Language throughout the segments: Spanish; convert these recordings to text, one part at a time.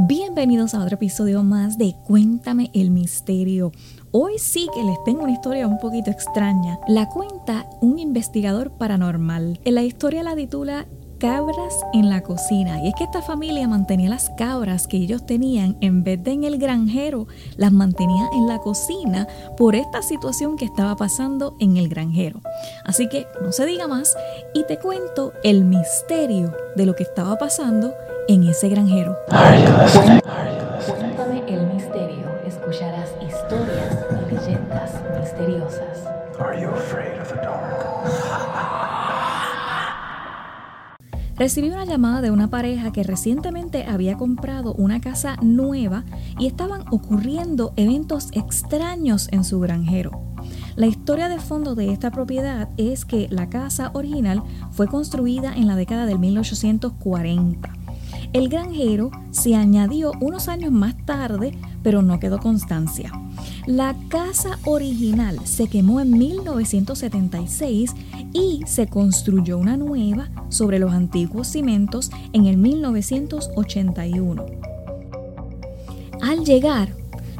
Bienvenidos a otro episodio más de Cuéntame el Misterio. Hoy sí que les tengo una historia un poquito extraña. La cuenta un investigador paranormal. En la historia la titula cabras en la cocina. Y es que esta familia mantenía las cabras que ellos tenían en vez de en el granjero, las mantenía en la cocina por esta situación que estaba pasando en el granjero. Así que no se diga más y te cuento el misterio de lo que estaba pasando en ese granjero. Cuéntame el misterio. Escucharás historias y leyendas misteriosas. Recibí una llamada de una pareja que recientemente había comprado una casa nueva y estaban ocurriendo eventos extraños en su granjero. La historia de fondo de esta propiedad es que la casa original fue construida en la década del 1840 el granjero se añadió unos años más tarde, pero no quedó constancia. La casa original se quemó en 1976 y se construyó una nueva sobre los antiguos cimientos en el 1981. Al llegar,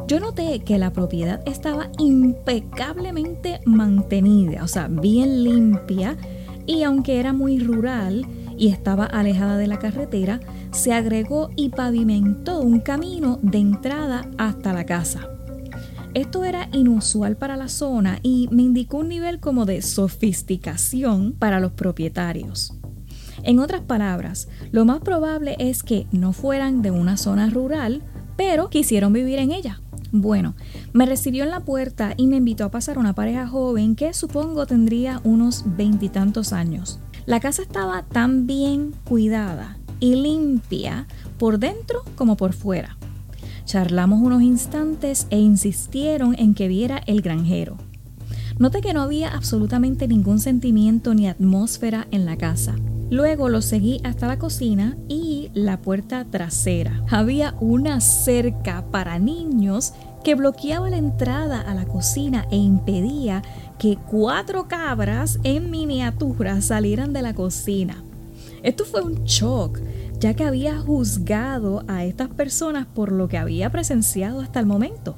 yo noté que la propiedad estaba impecablemente mantenida, o sea, bien limpia, y aunque era muy rural y estaba alejada de la carretera, se agregó y pavimentó un camino de entrada hasta la casa. Esto era inusual para la zona y me indicó un nivel como de sofisticación para los propietarios. En otras palabras, lo más probable es que no fueran de una zona rural, pero quisieron vivir en ella. Bueno, me recibió en la puerta y me invitó a pasar una pareja joven que supongo tendría unos veintitantos años. La casa estaba tan bien cuidada y limpia por dentro como por fuera. Charlamos unos instantes e insistieron en que viera el granjero. Noté que no había absolutamente ningún sentimiento ni atmósfera en la casa. Luego lo seguí hasta la cocina y la puerta trasera. Había una cerca para niños que bloqueaba la entrada a la cocina e impedía que cuatro cabras en miniatura salieran de la cocina. Esto fue un shock, ya que había juzgado a estas personas por lo que había presenciado hasta el momento.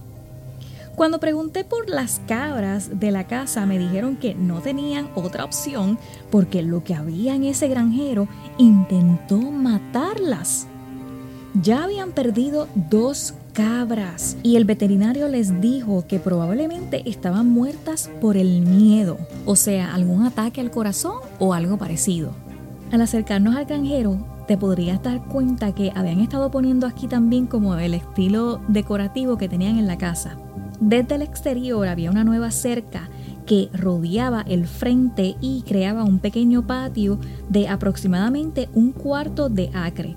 Cuando pregunté por las cabras de la casa me dijeron que no tenían otra opción porque lo que había en ese granjero intentó matarlas. Ya habían perdido dos cabras y el veterinario les dijo que probablemente estaban muertas por el miedo, o sea, algún ataque al corazón o algo parecido. Al acercarnos al granjero, te podrías dar cuenta que habían estado poniendo aquí también como el estilo decorativo que tenían en la casa. Desde el exterior había una nueva cerca que rodeaba el frente y creaba un pequeño patio de aproximadamente un cuarto de acre.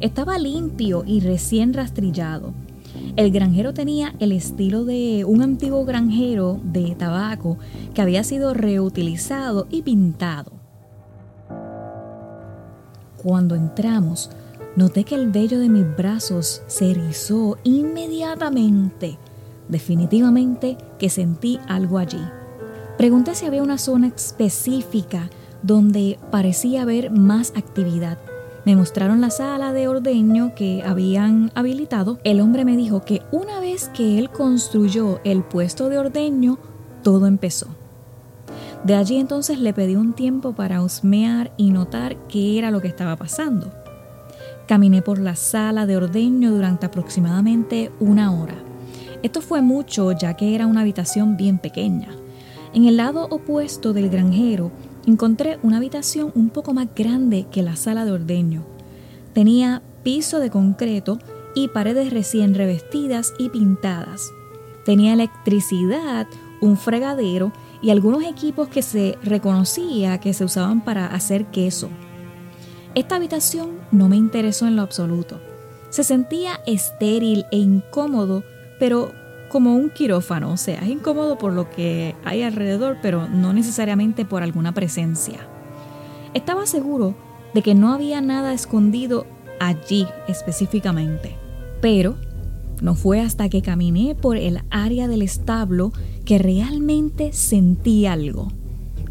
Estaba limpio y recién rastrillado. El granjero tenía el estilo de un antiguo granjero de tabaco que había sido reutilizado y pintado. Cuando entramos, noté que el vello de mis brazos se erizó inmediatamente. Definitivamente que sentí algo allí. Pregunté si había una zona específica donde parecía haber más actividad. Me mostraron la sala de ordeño que habían habilitado. El hombre me dijo que una vez que él construyó el puesto de ordeño, todo empezó. De allí entonces le pedí un tiempo para husmear y notar qué era lo que estaba pasando. Caminé por la sala de ordeño durante aproximadamente una hora. Esto fue mucho ya que era una habitación bien pequeña. En el lado opuesto del granjero encontré una habitación un poco más grande que la sala de ordeño. Tenía piso de concreto y paredes recién revestidas y pintadas. Tenía electricidad, un fregadero y algunos equipos que se reconocía que se usaban para hacer queso. Esta habitación no me interesó en lo absoluto. Se sentía estéril e incómodo, pero como un quirófano, o sea, es incómodo por lo que hay alrededor, pero no necesariamente por alguna presencia. Estaba seguro de que no había nada escondido allí específicamente, pero no fue hasta que caminé por el área del establo que realmente sentí algo.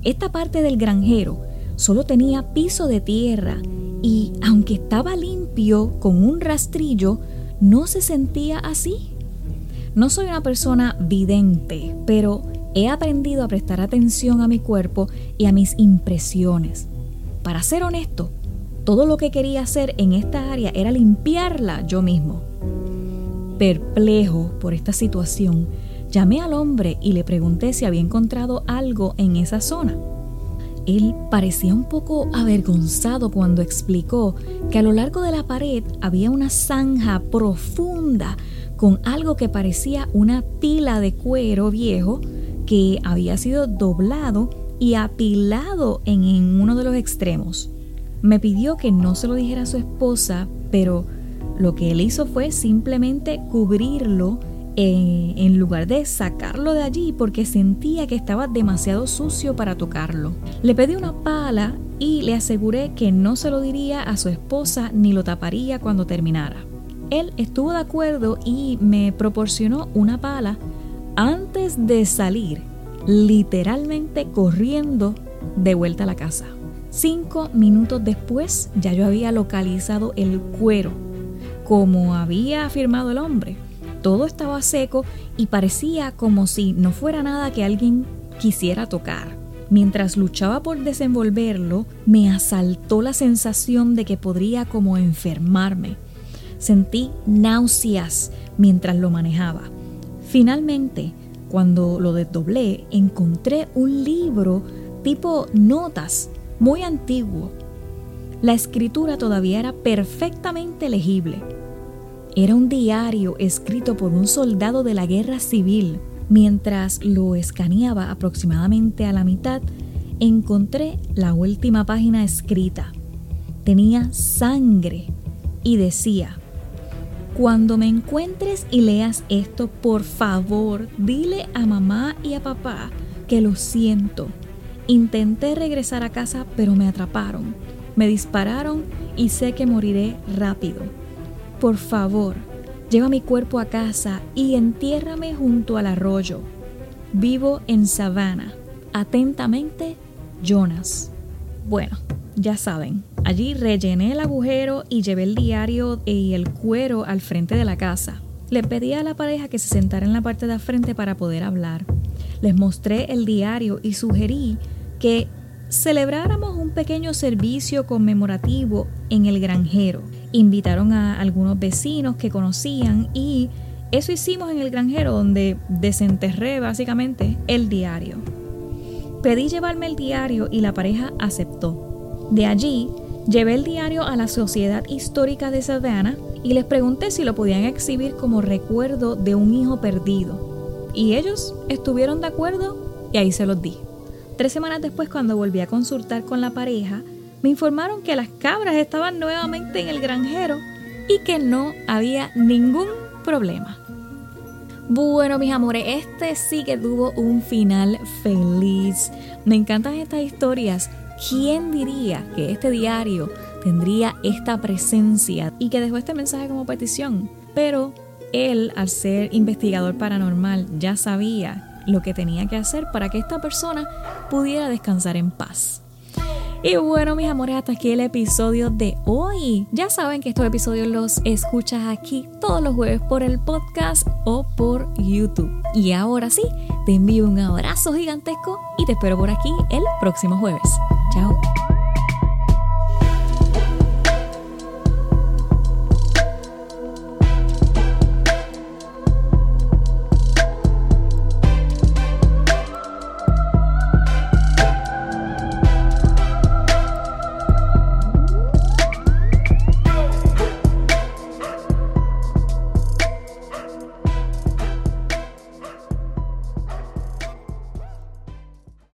Esta parte del granjero solo tenía piso de tierra y aunque estaba limpio, con un rastrillo, no se sentía así. No soy una persona vidente, pero he aprendido a prestar atención a mi cuerpo y a mis impresiones. Para ser honesto, todo lo que quería hacer en esta área era limpiarla yo mismo. Perplejo por esta situación, llamé al hombre y le pregunté si había encontrado algo en esa zona. Él parecía un poco avergonzado cuando explicó que a lo largo de la pared había una zanja profunda con algo que parecía una pila de cuero viejo que había sido doblado y apilado en, uno de los extremos. Me pidió que no se lo dijera a su esposa, pero lo que él hizo fue simplemente cubrirlo eh, en lugar de sacarlo de allí porque sentía que estaba demasiado sucio para tocarlo. Le pedí una pala y le aseguré que no se lo diría a su esposa ni lo taparía cuando terminara. Él estuvo de acuerdo y me proporcionó una pala antes de salir, literalmente corriendo de vuelta a la casa. Cinco minutos después ya yo había localizado el cuero, como había afirmado el hombre todo estaba seco y parecía como si no fuera nada que alguien quisiera tocar. Mientras luchaba por desenvolverlo, me asaltó la sensación de que podría como enfermarme. Sentí náuseas mientras lo manejaba. Finalmente, cuando lo desdoblé, encontré un libro tipo notas, muy antiguo. La escritura todavía era perfectamente legible era un diario escrito por un soldado de la guerra civil. Mientras lo escaneaba aproximadamente a la mitad, encontré la última página escrita. Tenía sangre y decía, cuando me encuentres y leas esto, por favor, dile a mamá y a papá que lo siento. Intenté regresar a casa, pero me atraparon. Me dispararon y sé que moriré rápido. Por favor, lleva mi cuerpo a casa y entiérrame junto al arroyo. Vivo en Savannah. Atentamente, Jonas. Bueno, ya saben, allí rellené el agujero y llevé el diario y el cuero al frente de la casa. Le pedí a la pareja que se sentara en la parte de frente para poder hablar. Les mostré el diario y sugerí que celebráramos un pequeño servicio conmemorativo en el granjero invitaron a algunos vecinos que conocían y eso hicimos en el granjero donde desenterré básicamente el diario. Pedí llevarme el diario y la pareja aceptó. De allí llevé el diario a la Sociedad Histórica de Savannah y les pregunté si lo podían exhibir como recuerdo de un hijo perdido. Y ellos estuvieron de acuerdo y ahí se los di. Tres semanas después, cuando volví a consultar con la pareja, me informaron que las cabras estaban nuevamente en el granjero y que no había ningún problema. Bueno, mis amores, este sí que tuvo un final feliz. Me encantan estas historias. ¿Quién diría que este diario tendría esta presencia y que dejó este mensaje como petición? Pero él, al ser investigador paranormal, ya sabía lo que tenía que hacer para que esta persona pudiera descansar en paz. Y bueno, mis amores, hasta aquí el episodio de hoy. Ya saben que estos episodios los escuchas aquí todos los jueves por el podcast o por YouTube. Y ahora sí, te envío un abrazo gigantesco y te espero por aquí el próximo jueves. Tchau.